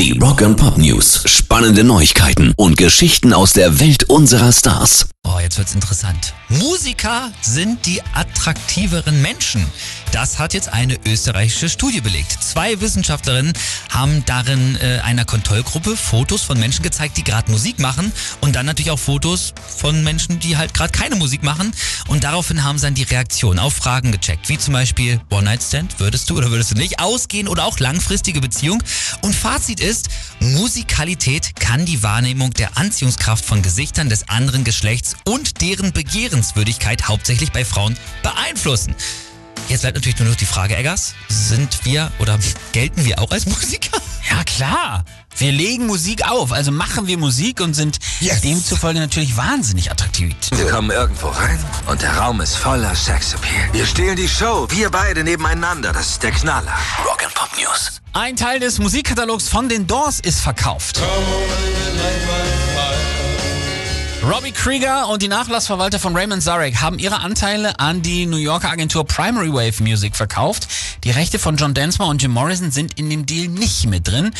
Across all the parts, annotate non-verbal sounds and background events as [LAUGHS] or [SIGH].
Die Rock and Pop News. Spannende Neuigkeiten und Geschichten aus der Welt unserer Stars. Oh, jetzt wird's interessant. Musiker sind die attraktiveren Menschen. Das hat jetzt eine österreichische Studie belegt. Zwei Wissenschaftlerinnen haben darin äh, einer Kontrollgruppe Fotos von Menschen gezeigt, die gerade Musik machen und dann natürlich auch Fotos von Menschen, die halt gerade keine Musik machen. Und daraufhin haben sie dann die Reaktion auf Fragen gecheckt, wie zum Beispiel One-Night-Stand, würdest du oder würdest du nicht ausgehen oder auch langfristige Beziehung. Und Fazit ist, Musikalität kann die Wahrnehmung der Anziehungskraft von Gesichtern des anderen Geschlechts und deren Begehrenswürdigkeit hauptsächlich bei Frauen beeinflussen. Jetzt bleibt natürlich nur noch die Frage, Eggers, sind wir oder gelten wir auch als [LAUGHS] Musiker? Ja, klar. Wir legen Musik auf, also machen wir Musik und sind Yes. demzufolge natürlich wahnsinnig attraktiv. Wir kommen irgendwo rein und der Raum ist voller Sexappeal. Wir stehlen die Show, wir beide nebeneinander. Das ist der Knaller. Rock and Pop News. Ein Teil des Musikkatalogs von den Doors ist verkauft. Robbie Krieger und die Nachlassverwalter von Raymond Zarek haben ihre Anteile an die New Yorker Agentur Primary Wave Music verkauft. Die Rechte von John Densmore und Jim Morrison sind in dem Deal nicht mit drin.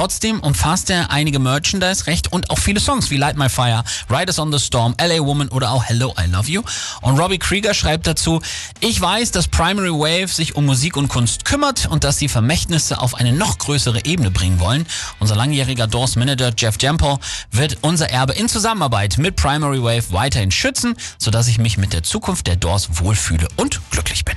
Trotzdem umfasst er einige Merchandise-Recht und auch viele Songs wie Light My Fire, Riders on the Storm, LA Woman oder auch Hello, I Love You. Und Robbie Krieger schreibt dazu, ich weiß, dass Primary Wave sich um Musik und Kunst kümmert und dass sie Vermächtnisse auf eine noch größere Ebene bringen wollen. Unser langjähriger Doors Manager Jeff Jampo wird unser Erbe in Zusammenarbeit mit Primary Wave weiterhin schützen, sodass ich mich mit der Zukunft der Doors wohlfühle und glücklich bin.